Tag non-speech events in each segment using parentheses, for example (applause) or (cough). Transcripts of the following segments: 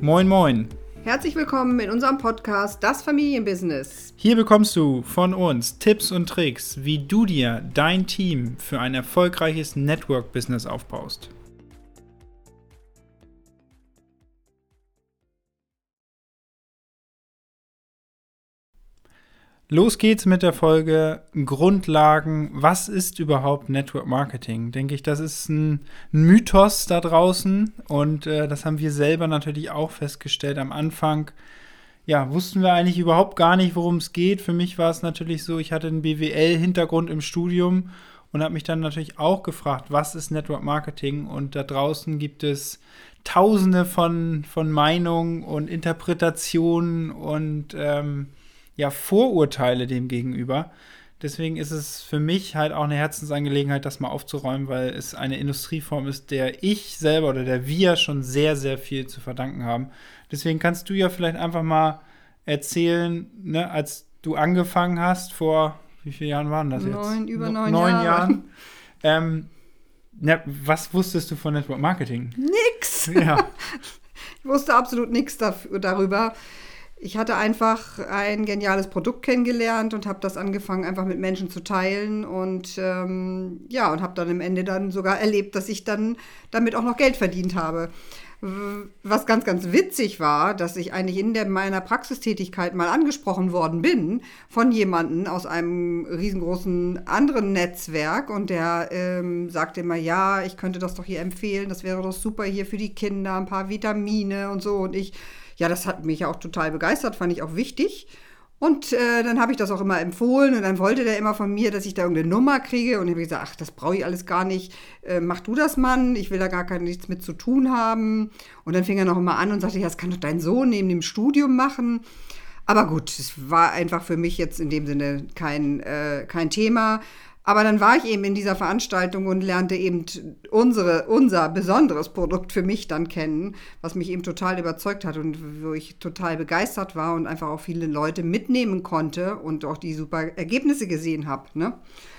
Moin, moin. Herzlich willkommen in unserem Podcast Das Familienbusiness. Hier bekommst du von uns Tipps und Tricks, wie du dir dein Team für ein erfolgreiches Network-Business aufbaust. Los geht's mit der Folge Grundlagen. Was ist überhaupt Network Marketing? Denke ich, das ist ein Mythos da draußen und äh, das haben wir selber natürlich auch festgestellt am Anfang. Ja, wussten wir eigentlich überhaupt gar nicht, worum es geht. Für mich war es natürlich so, ich hatte einen BWL-Hintergrund im Studium und habe mich dann natürlich auch gefragt, was ist Network Marketing? Und da draußen gibt es tausende von, von Meinungen und Interpretationen und ähm, ja, Vorurteile dem gegenüber. Deswegen ist es für mich halt auch eine Herzensangelegenheit, das mal aufzuräumen, weil es eine Industrieform ist, der ich selber oder der wir schon sehr, sehr viel zu verdanken haben. Deswegen kannst du ja vielleicht einfach mal erzählen, ne, als du angefangen hast, vor wie viele Jahren waren das jetzt? Neun, über neun, neun Jahre. Jahren. Ähm, na, was wusstest du von Network Marketing? Nix. Ja. (laughs) ich wusste absolut nichts darüber ich hatte einfach ein geniales Produkt kennengelernt und habe das angefangen, einfach mit Menschen zu teilen und ähm, ja, und habe dann am Ende dann sogar erlebt, dass ich dann damit auch noch Geld verdient habe. Was ganz, ganz witzig war, dass ich eigentlich in der, meiner Praxistätigkeit mal angesprochen worden bin von jemandem aus einem riesengroßen anderen Netzwerk und der ähm, sagte immer, ja, ich könnte das doch hier empfehlen, das wäre doch super hier für die Kinder, ein paar Vitamine und so und ich ja, das hat mich auch total begeistert, fand ich auch wichtig. Und äh, dann habe ich das auch immer empfohlen und dann wollte der immer von mir, dass ich da irgendeine Nummer kriege. Und ich habe gesagt, ach, das brauche ich alles gar nicht. Äh, mach du das, Mann. Ich will da gar kein, nichts mit zu tun haben. Und dann fing er noch immer an und sagte, ja, das kann doch dein Sohn neben dem Studium machen. Aber gut, es war einfach für mich jetzt in dem Sinne kein, äh, kein Thema. Aber dann war ich eben in dieser Veranstaltung und lernte eben unsere, unser besonderes Produkt für mich dann kennen, was mich eben total überzeugt hat und wo ich total begeistert war und einfach auch viele Leute mitnehmen konnte und auch die super Ergebnisse gesehen habe. Ne?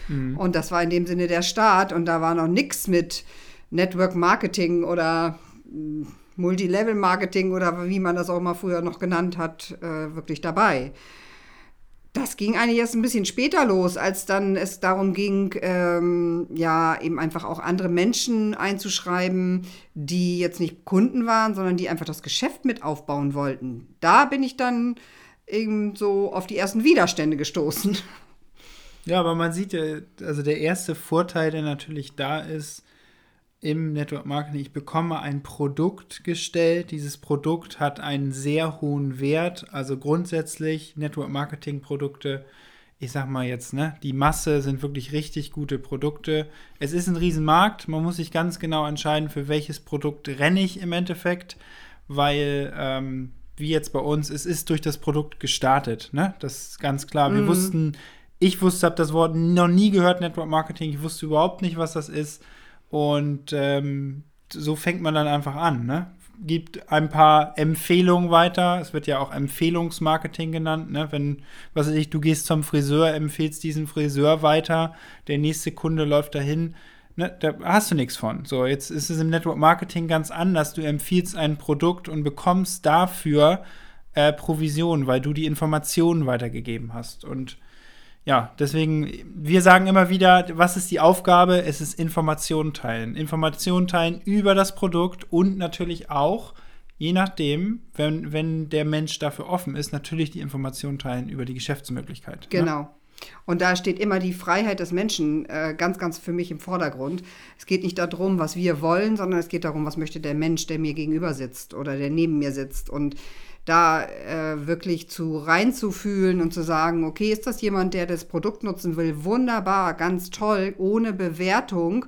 Mhm. Und das war in dem Sinne der Start und da war noch nichts mit Network Marketing oder hm, Multilevel Marketing oder wie man das auch mal früher noch genannt hat, äh, wirklich dabei. Das ging eigentlich erst ein bisschen später los, als dann es darum ging, ähm, ja, eben einfach auch andere Menschen einzuschreiben, die jetzt nicht Kunden waren, sondern die einfach das Geschäft mit aufbauen wollten. Da bin ich dann eben so auf die ersten Widerstände gestoßen. Ja, aber man sieht ja, also der erste Vorteil, der natürlich da ist, im Network Marketing, ich bekomme ein Produkt gestellt. Dieses Produkt hat einen sehr hohen Wert. Also grundsätzlich Network Marketing Produkte, ich sag mal jetzt, ne, die Masse sind wirklich richtig gute Produkte. Es ist ein Riesenmarkt. Man muss sich ganz genau entscheiden, für welches Produkt renne ich im Endeffekt, weil ähm, wie jetzt bei uns, es ist durch das Produkt gestartet. Ne? Das ist ganz klar. Wir mhm. wussten, ich wusste, habe das Wort noch nie gehört, Network Marketing. Ich wusste überhaupt nicht, was das ist. Und ähm, so fängt man dann einfach an. Ne? Gibt ein paar Empfehlungen weiter. Es wird ja auch Empfehlungsmarketing genannt. Ne? Wenn, was weiß ich, du gehst zum Friseur, empfehlst diesen Friseur weiter, der nächste Kunde läuft dahin. Ne? Da hast du nichts von. So, jetzt ist es im Network Marketing ganz anders. Du empfiehlst ein Produkt und bekommst dafür äh, Provision, weil du die Informationen weitergegeben hast. Und ja, deswegen, wir sagen immer wieder, was ist die Aufgabe? Es ist Informationen teilen. Informationen teilen über das Produkt und natürlich auch, je nachdem, wenn, wenn der Mensch dafür offen ist, natürlich die Informationen teilen über die Geschäftsmöglichkeit. Ne? Genau. Ne? Und da steht immer die Freiheit des Menschen äh, ganz, ganz für mich im Vordergrund. Es geht nicht darum, was wir wollen, sondern es geht darum, was möchte der Mensch, der mir gegenüber sitzt oder der neben mir sitzt. Und da äh, wirklich zu reinzufühlen und zu sagen, okay, ist das jemand, der das Produkt nutzen will? Wunderbar, ganz toll, ohne Bewertung.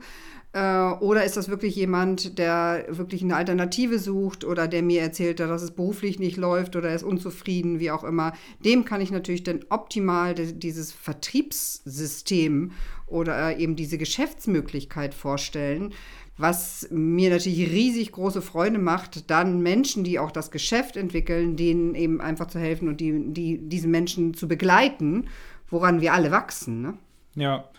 Äh, oder ist das wirklich jemand, der wirklich eine Alternative sucht oder der mir erzählt, dass es beruflich nicht läuft oder ist unzufrieden, wie auch immer? Dem kann ich natürlich dann optimal dieses Vertriebssystem oder eben diese Geschäftsmöglichkeit vorstellen was mir natürlich riesig große Freude macht, dann Menschen, die auch das Geschäft entwickeln, denen eben einfach zu helfen und die, die, diese Menschen zu begleiten, woran wir alle wachsen. Ne? Ja.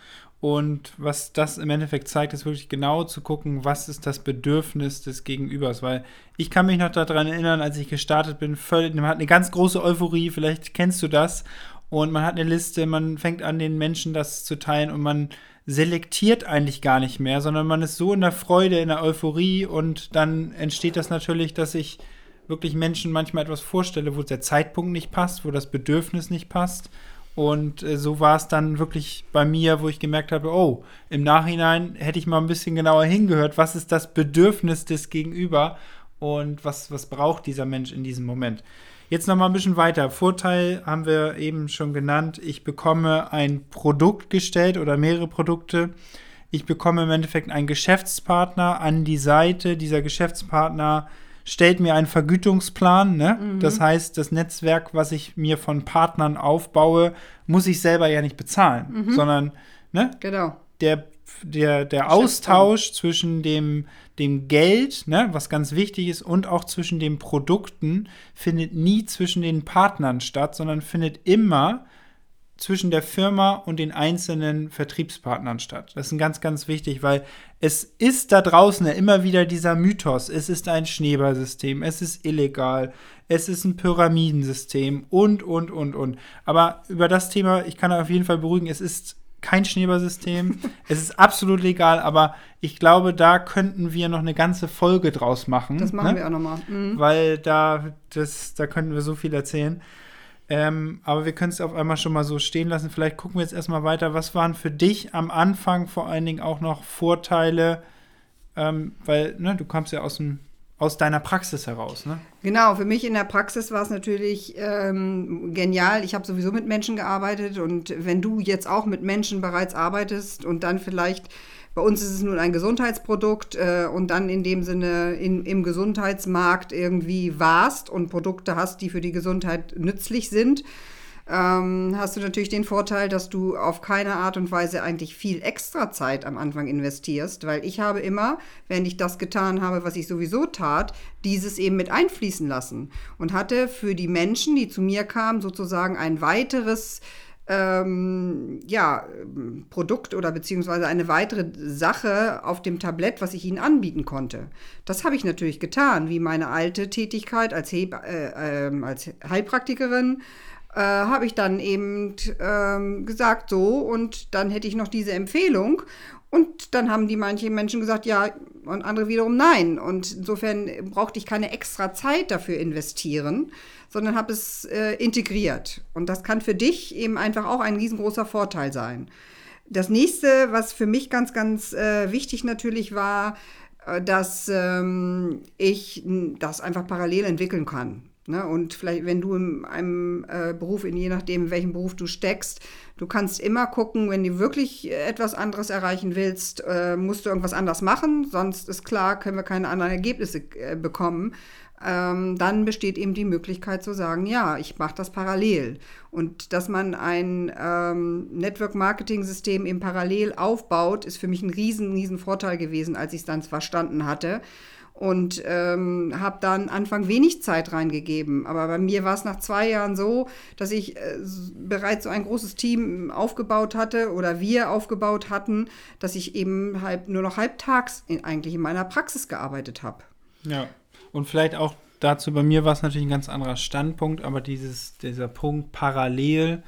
Und was das im Endeffekt zeigt, ist wirklich genau zu gucken, was ist das Bedürfnis des Gegenübers. Weil ich kann mich noch daran erinnern, als ich gestartet bin, völlig, man hat eine ganz große Euphorie, vielleicht kennst du das. Und man hat eine Liste, man fängt an, den Menschen das zu teilen und man selektiert eigentlich gar nicht mehr, sondern man ist so in der Freude, in der Euphorie und dann entsteht das natürlich, dass ich wirklich Menschen manchmal etwas vorstelle, wo der Zeitpunkt nicht passt, wo das Bedürfnis nicht passt. Und äh, so war es dann wirklich bei mir, wo ich gemerkt habe, oh, im Nachhinein hätte ich mal ein bisschen genauer hingehört, was ist das Bedürfnis des Gegenüber und was, was braucht dieser Mensch in diesem Moment. Jetzt noch mal ein bisschen weiter. Vorteil haben wir eben schon genannt. Ich bekomme ein Produkt gestellt oder mehrere Produkte. Ich bekomme im Endeffekt einen Geschäftspartner an die Seite. Dieser Geschäftspartner stellt mir einen Vergütungsplan. Ne? Mhm. Das heißt, das Netzwerk, was ich mir von Partnern aufbaue, muss ich selber ja nicht bezahlen, mhm. sondern ne? genau. der, der, der Austausch zwischen dem, dem Geld, ne, was ganz wichtig ist, und auch zwischen den Produkten findet nie zwischen den Partnern statt, sondern findet immer zwischen der Firma und den einzelnen Vertriebspartnern statt. Das ist ganz, ganz wichtig, weil es ist da draußen ja immer wieder dieser Mythos. Es ist ein Schneeballsystem, es ist illegal, es ist ein Pyramidensystem und, und, und, und. Aber über das Thema, ich kann auf jeden Fall beruhigen, es ist kein Schneeballsystem. (laughs) es ist absolut legal, aber ich glaube, da könnten wir noch eine ganze Folge draus machen. Das machen ne? wir auch nochmal. Mhm. Weil da, das, da könnten wir so viel erzählen. Ähm, aber wir können es auf einmal schon mal so stehen lassen. Vielleicht gucken wir jetzt erstmal weiter. Was waren für dich am Anfang vor allen Dingen auch noch Vorteile? Ähm, weil ne, du kommst ja aus, dem, aus deiner Praxis heraus. Ne? Genau, für mich in der Praxis war es natürlich ähm, genial. Ich habe sowieso mit Menschen gearbeitet und wenn du jetzt auch mit Menschen bereits arbeitest und dann vielleicht bei uns ist es nun ein Gesundheitsprodukt äh, und dann in dem Sinne in, im Gesundheitsmarkt irgendwie warst und Produkte hast, die für die Gesundheit nützlich sind, ähm, hast du natürlich den Vorteil, dass du auf keine Art und Weise eigentlich viel extra Zeit am Anfang investierst, weil ich habe immer, wenn ich das getan habe, was ich sowieso tat, dieses eben mit einfließen lassen und hatte für die Menschen, die zu mir kamen, sozusagen ein weiteres ähm, ja, Produkt oder beziehungsweise eine weitere Sache auf dem Tablett, was ich ihnen anbieten konnte. Das habe ich natürlich getan, wie meine alte Tätigkeit als, He äh, äh, als Heilpraktikerin. Äh, habe ich dann eben ähm, gesagt, so, und dann hätte ich noch diese Empfehlung. Und dann haben die manche Menschen gesagt, ja, und andere wiederum nein. Und insofern brauchte ich keine extra Zeit dafür investieren, sondern habe es äh, integriert. Und das kann für dich eben einfach auch ein riesengroßer Vorteil sein. Das nächste, was für mich ganz, ganz äh, wichtig natürlich war, äh, dass ähm, ich das einfach parallel entwickeln kann. Ne? Und vielleicht, wenn du in einem äh, Beruf, in je nachdem, in welchem Beruf du steckst, du kannst immer gucken, wenn du wirklich etwas anderes erreichen willst, äh, musst du irgendwas anders machen. Sonst ist klar, können wir keine anderen Ergebnisse äh, bekommen ähm, dann besteht eben die Möglichkeit zu sagen, ja, ich mache das parallel. Und dass man ein ähm, Network-Marketing-System eben parallel aufbaut, ist für mich ein riesen, riesen Vorteil gewesen, als ich es dann verstanden hatte. Und ähm, habe dann Anfang wenig Zeit reingegeben. Aber bei mir war es nach zwei Jahren so, dass ich äh, bereits so ein großes Team aufgebaut hatte oder wir aufgebaut hatten, dass ich eben halb, nur noch halbtags in, eigentlich in meiner Praxis gearbeitet habe. Ja. Und vielleicht auch dazu, bei mir war es natürlich ein ganz anderer Standpunkt, aber dieses, dieser Punkt parallel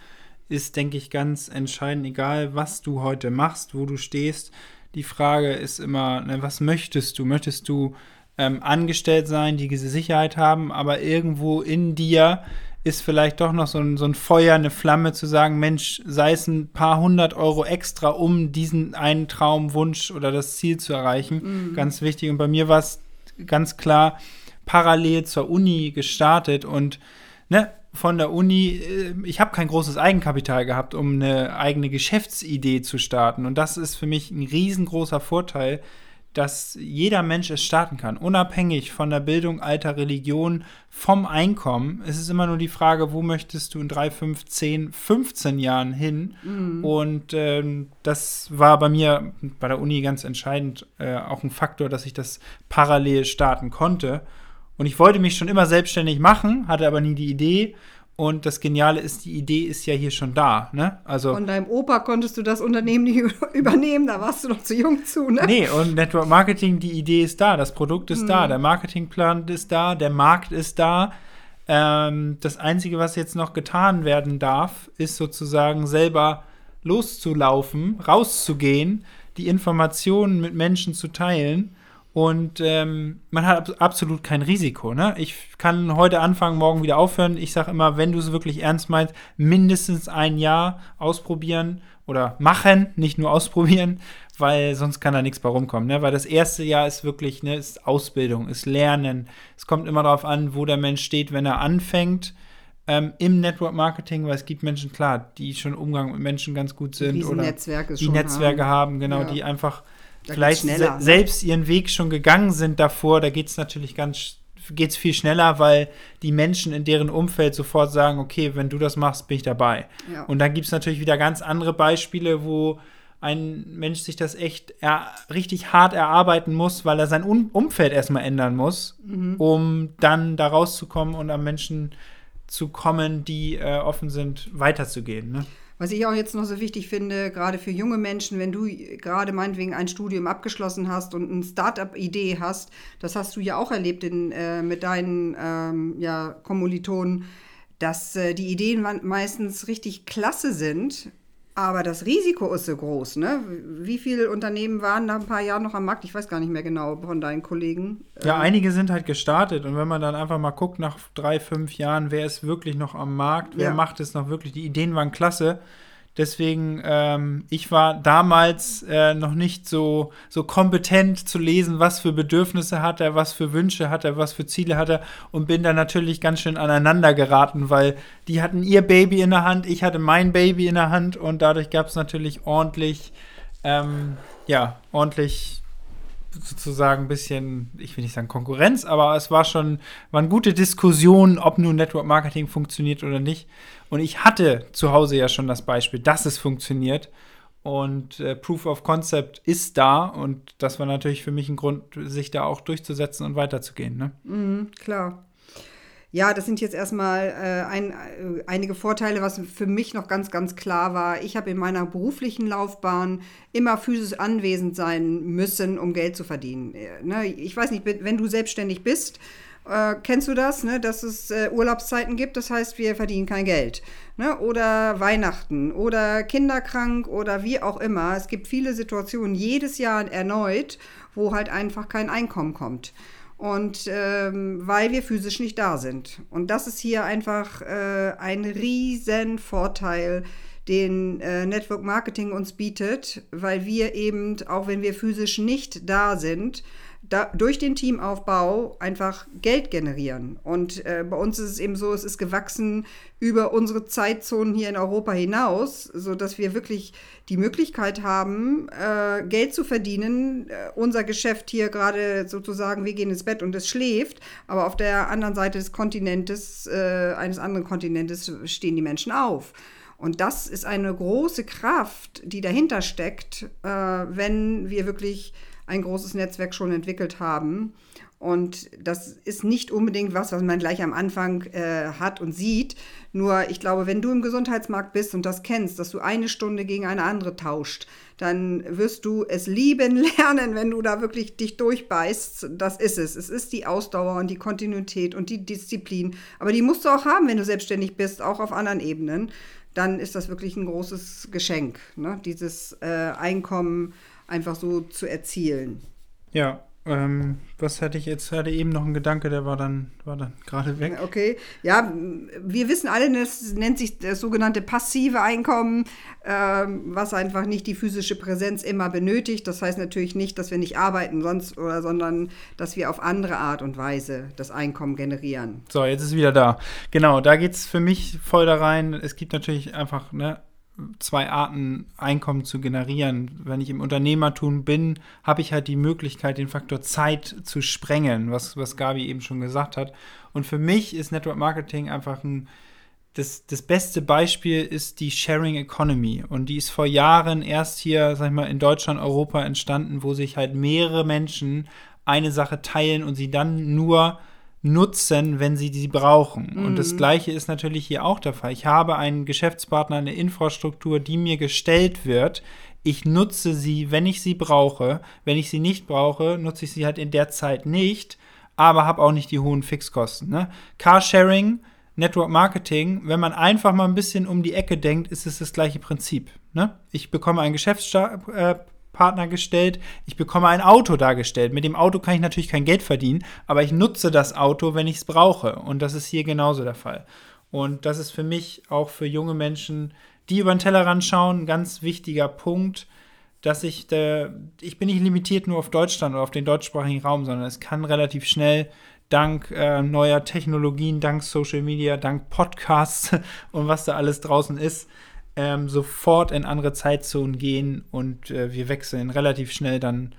ist, denke ich, ganz entscheidend, egal was du heute machst, wo du stehst. Die Frage ist immer, ne, was möchtest du? Möchtest du ähm, angestellt sein, die diese Sicherheit haben, aber irgendwo in dir ist vielleicht doch noch so ein, so ein Feuer, eine Flamme zu sagen, Mensch, sei es ein paar hundert Euro extra, um diesen einen Traumwunsch oder das Ziel zu erreichen. Mhm. Ganz wichtig. Und bei mir war es ganz klar parallel zur Uni gestartet und ne, von der Uni, äh, ich habe kein großes Eigenkapital gehabt, um eine eigene Geschäftsidee zu starten. Und das ist für mich ein riesengroßer Vorteil, dass jeder Mensch es starten kann, unabhängig von der Bildung, Alter, Religion, vom Einkommen. Es ist immer nur die Frage, wo möchtest du in drei, fünf, zehn, 15 Jahren hin? Mhm. Und ähm, das war bei mir bei der Uni ganz entscheidend äh, auch ein Faktor, dass ich das parallel starten konnte. Und ich wollte mich schon immer selbstständig machen, hatte aber nie die Idee Und das Geniale ist, die Idee ist ja hier schon da. Ne? Also, Von deinem Opa konntest du das Unternehmen nicht (laughs) übernehmen, da warst du noch zu jung zu, ne? Nee, und Network Marketing, die Idee ist da, das Produkt ist Mhm. da, der Marketingplan ist da, der Markt ist da. Ähm, das Einzige, was jetzt noch getan werden darf, ist sozusagen selber loszulaufen, rauszugehen, die Informationen mit Menschen zu teilen. Und ähm, man hat ab absolut kein Risiko. Ne? Ich kann heute anfangen, morgen wieder aufhören. Ich sage immer, wenn du es wirklich ernst meinst, mindestens ein Jahr ausprobieren oder machen, nicht nur ausprobieren, weil sonst kann da nichts bei rumkommen. Ne? Weil das erste Jahr ist wirklich, ne, ist Ausbildung, ist Lernen. Es kommt immer darauf an, wo der Mensch steht, wenn er anfängt ähm, im Network Marketing, weil es gibt Menschen, klar, die schon Umgang mit Menschen ganz gut sind Riesen oder Netzwerke die Netzwerke haben, genau, Ja. die einfach Da vielleicht se ne? selbst ihren Weg schon gegangen sind davor. Da geht es natürlich ganz geht's viel schneller, weil die Menschen in deren Umfeld sofort sagen, okay, wenn du das machst, bin ich dabei. Ja. Und dann gibt es natürlich wieder ganz andere Beispiele, wo ein Mensch sich das echt richtig hart erarbeiten muss, weil er sein um Umfeld erstmal ändern muss, Mhm. um dann da rauszukommen und am Menschen zu kommen, die äh, offen sind, weiterzugehen. Ne? Was ich auch jetzt noch so wichtig finde, gerade für junge Menschen, wenn du gerade meinetwegen ein Studium abgeschlossen hast und eine Startup-Idee hast, das hast du ja auch erlebt in, äh, mit deinen ähm, ja, Kommilitonen, dass äh, die Ideen meistens richtig klasse sind, aber das Risiko ist so groß. Ne? Wie viele Unternehmen waren nach ein paar Jahren noch am Markt? Ich weiß gar nicht mehr genau von deinen Kollegen. Ja, einige sind halt gestartet und wenn man dann einfach mal guckt nach drei, fünf Jahren, wer ist wirklich noch am Markt, wer Ja. macht es noch wirklich, die Ideen waren klasse. Deswegen, ähm, ich war damals äh, noch nicht so, so kompetent zu lesen, was für Bedürfnisse hat er, was für Wünsche hat er, was für Ziele hat er und bin dann natürlich ganz schön aneinander geraten, weil die hatten ihr Baby in der Hand, ich hatte mein Baby in der Hand und dadurch gab es natürlich ordentlich, ähm, ja, ordentlich sozusagen ein bisschen, ich will nicht sagen Konkurrenz, aber es war schon, waren gute Diskussionen, ob nun Network Marketing funktioniert oder nicht. Und ich hatte zu Hause ja schon das Beispiel, dass es funktioniert. Und äh, Proof of Concept ist da und das war natürlich für mich ein Grund, sich da auch durchzusetzen und weiterzugehen. Ne? Mhm, klar. Ja, das sind jetzt erstmal äh, ein, äh, einige Vorteile, was für mich noch ganz, ganz klar war. Ich habe in meiner beruflichen Laufbahn immer physisch anwesend sein müssen, um Geld zu verdienen. Äh, ne? Ich weiß nicht, wenn du selbstständig bist, äh, kennst du das, ne? dass es äh, Urlaubszeiten gibt, das heißt, wir verdienen kein Geld. Ne? Oder Weihnachten oder kinderkrank oder wie auch immer. Es gibt viele Situationen jedes Jahr erneut, wo halt einfach kein Einkommen kommt. Und ähm, weil wir physisch nicht da sind. Und das ist hier einfach äh, ein riesen Vorteil, den äh, Network Marketing uns bietet, weil wir eben, auch wenn wir physisch nicht da sind, da, durch den Teamaufbau einfach Geld generieren. Und äh, bei uns ist es eben so, es ist gewachsen über unsere Zeitzonen hier in Europa hinaus, sodass wir wirklich die Möglichkeit haben, äh, Geld zu verdienen. Äh, unser Geschäft hier gerade sozusagen, wir gehen ins Bett und es schläft, aber auf der anderen Seite des Kontinentes, äh, eines anderen Kontinentes, stehen die Menschen auf. Und das ist eine große Kraft, die dahinter steckt, äh, wenn wir wirklich ein großes Netzwerk schon entwickelt haben. Und das ist nicht unbedingt was, was man gleich am Anfang äh, hat und sieht. Nur ich glaube, wenn du im Gesundheitsmarkt bist und das kennst, dass du eine Stunde gegen eine andere tauscht, dann wirst du es lieben (laughs) lernen, wenn du da wirklich dich durchbeißt. Das ist es. Es ist die Ausdauer und die Kontinuität und die Disziplin. Aber die musst du auch haben, wenn du selbstständig bist, auch auf anderen Ebenen. Dann ist das wirklich ein großes Geschenk, ne? dieses äh, Einkommen einfach so zu erzielen. Ja, ähm, was hatte ich jetzt? Hatte eben noch einen Gedanke, der war dann, war dann gerade weg. Okay, ja, wir wissen alle, das nennt sich das sogenannte passive Einkommen, ähm, was einfach nicht die physische Präsenz immer benötigt. Das heißt natürlich nicht, dass wir nicht arbeiten sonst oder, sondern dass wir auf andere Art und Weise das Einkommen generieren. So, jetzt ist es wieder da. Genau, da geht es für mich voll da rein. Es gibt natürlich einfach ne, zwei Arten, Einkommen zu generieren. Wenn ich im Unternehmertum bin, habe ich halt die Möglichkeit, den Faktor Zeit zu sprengen, was, was Gabi eben schon gesagt hat. Und für mich ist Network Marketing einfach ein das, das beste Beispiel ist die Sharing Economy. Und die ist vor Jahren erst hier, sag ich mal, in Deutschland, Europa entstanden, wo sich halt mehrere Menschen eine Sache teilen und sie dann nur nutzen, wenn sie die brauchen. Mhm. Und das Gleiche ist natürlich hier auch der Fall. Ich habe einen Geschäftspartner, eine Infrastruktur, die mir gestellt wird. Ich nutze sie, wenn ich sie brauche. Wenn ich sie nicht brauche, nutze ich sie halt in der Zeit nicht, aber habe auch nicht die hohen Fixkosten. Ne? Carsharing, Network Marketing, wenn man einfach mal ein bisschen um die Ecke denkt, ist es das gleiche Prinzip. Ne? Ich bekomme einen Geschäftspartner gestellt, ich bekomme ein Auto dargestellt. Mit dem Auto kann ich natürlich kein Geld verdienen, aber ich nutze das Auto, wenn ich es brauche. Und das ist hier genauso der Fall. Und das ist für mich auch für junge Menschen, die über den Tellerrand schauen, ein ganz wichtiger Punkt, dass ich, äh, ich bin nicht limitiert nur auf Deutschland oder auf den deutschsprachigen Raum, sondern es kann relativ schnell dank äh, neuer Technologien, dank Social Media, dank Podcasts (laughs) und was da alles draußen ist, ähm, sofort in andere Zeitzonen gehen und äh, wir wechseln relativ schnell dann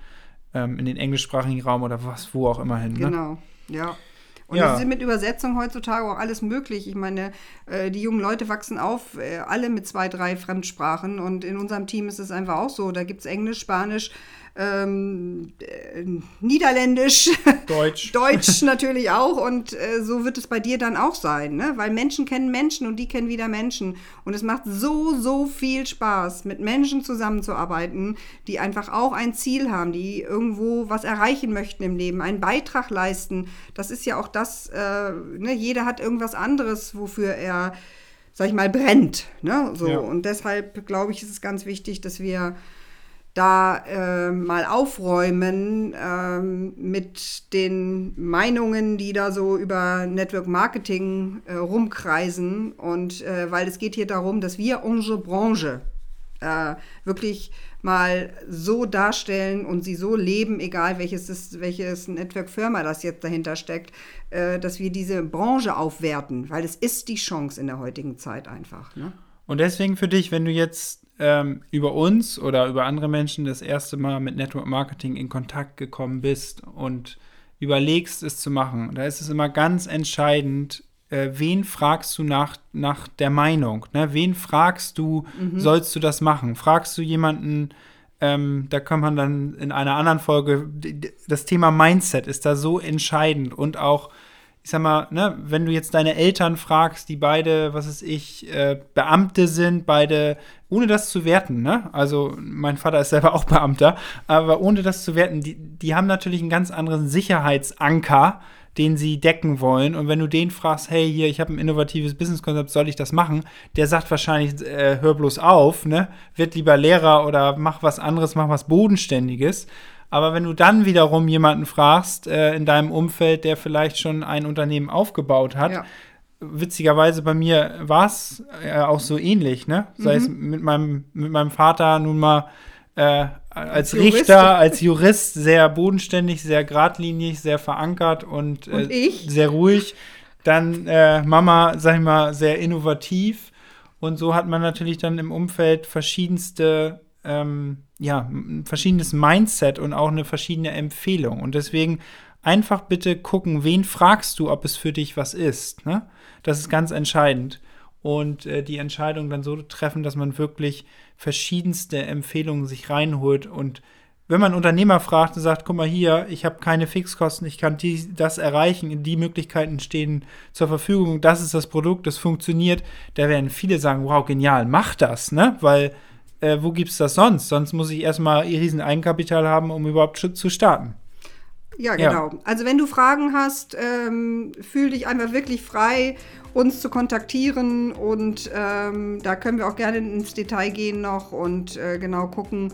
ähm, in den englischsprachigen Raum oder was, wo auch immer hin. Ne? Genau, ja. Und Ja. es ist mit Übersetzung heutzutage auch alles möglich. Ich meine, äh, die jungen Leute wachsen auf, äh, alle mit zwei, drei Fremdsprachen. Und in unserem Team ist es einfach auch so. Da gibt es Englisch, Spanisch, ähm, äh, Niederländisch, Deutsch. (laughs) Deutsch natürlich auch. Und äh, so wird es bei dir dann auch sein. Ne? Weil Menschen kennen Menschen und die kennen wieder Menschen. Und es macht so, so viel Spaß, mit Menschen zusammenzuarbeiten, die einfach auch ein Ziel haben, die irgendwo was erreichen möchten im Leben, einen Beitrag leisten. Das ist ja auch das, äh, ne? jeder hat irgendwas anderes, wofür er, sag ich mal, brennt. Ne? So. Ja. Und deshalb glaube ich, ist es ganz wichtig, dass wir da äh, mal aufräumen ähm, mit den Meinungen, die da so über Network Marketing äh, rumkreisen. Und äh, weil es geht hier darum, dass wir unsere Branche äh, wirklich mal so darstellen und sie so leben, egal welches, welches Network-Firma das jetzt dahinter steckt, äh, dass wir diese Branche aufwerten, weil es ist die Chance in der heutigen Zeit einfach. Ne? Und deswegen für dich, wenn du jetzt ähm, über uns oder über andere Menschen das erste Mal mit Network Marketing in Kontakt gekommen bist und überlegst, es zu machen, da ist es immer ganz entscheidend, äh, wen fragst du nach, nach der Meinung? Ne? Wen fragst du, sollst du das machen? Fragst du jemanden, ähm, da kann man dann in einer anderen Folge, das Thema Mindset ist da so entscheidend und auch, ich sag mal, ne, wenn du jetzt deine Eltern fragst, die beide, was weiß ich, äh, Beamte sind, beide, ohne das zu werten, ne? Also mein Vater ist selber (laughs) auch Beamter, aber ohne das zu werten, die, die haben natürlich einen ganz anderen Sicherheitsanker, den sie decken wollen. Und wenn du den fragst, hey, hier, ich habe ein innovatives Businesskonzept, soll ich das machen? Der sagt wahrscheinlich, äh, hör bloß auf, ne? Wird lieber Lehrer oder mach was anderes, mach was Bodenständiges. Aber wenn du dann wiederum jemanden fragst äh, in deinem Umfeld, der vielleicht schon ein Unternehmen aufgebaut hat, Ja. witzigerweise bei mir war es äh, auch so ähnlich, ne? Sei es mit meinem, mit meinem Vater nun mal äh, als, Jurist. Richter, als Jurist sehr bodenständig, sehr geradlinig, sehr verankert und, Und äh, ich? sehr ruhig. Dann äh, Mama, sag ich mal, sehr innovativ. Und so hat man natürlich dann im Umfeld verschiedenste, ähm, ja, ein verschiedenes Mindset und auch eine verschiedene Empfehlung. Und deswegen einfach bitte gucken, wen fragst du, ob es für dich was ist. Ne? Das ist ganz entscheidend. Und äh, die Entscheidung dann so treffen, dass man wirklich verschiedenste Empfehlungen sich reinholt. Und wenn man Unternehmer fragt und sagt, guck mal hier, ich habe keine Fixkosten, ich kann die, das erreichen, die Möglichkeiten stehen zur Verfügung, das ist das Produkt, das funktioniert, da werden viele sagen, wow, genial, mach das, ne? Weil äh, wo gibt's das sonst? Sonst muss ich erstmal riesen Eigenkapital haben, um überhaupt zu starten. Ja, Ja. genau. Also wenn du Fragen hast, ähm, fühl dich einfach wirklich frei, uns zu kontaktieren und ähm, da können wir auch gerne ins Detail gehen noch und äh, genau gucken.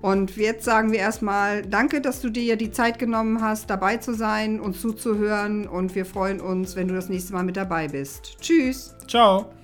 Und jetzt sagen wir erstmal Danke, dass du dir die Zeit genommen hast, dabei zu sein und zuzuhören und wir freuen uns, wenn du das nächste Mal mit dabei bist. Tschüss! Ciao!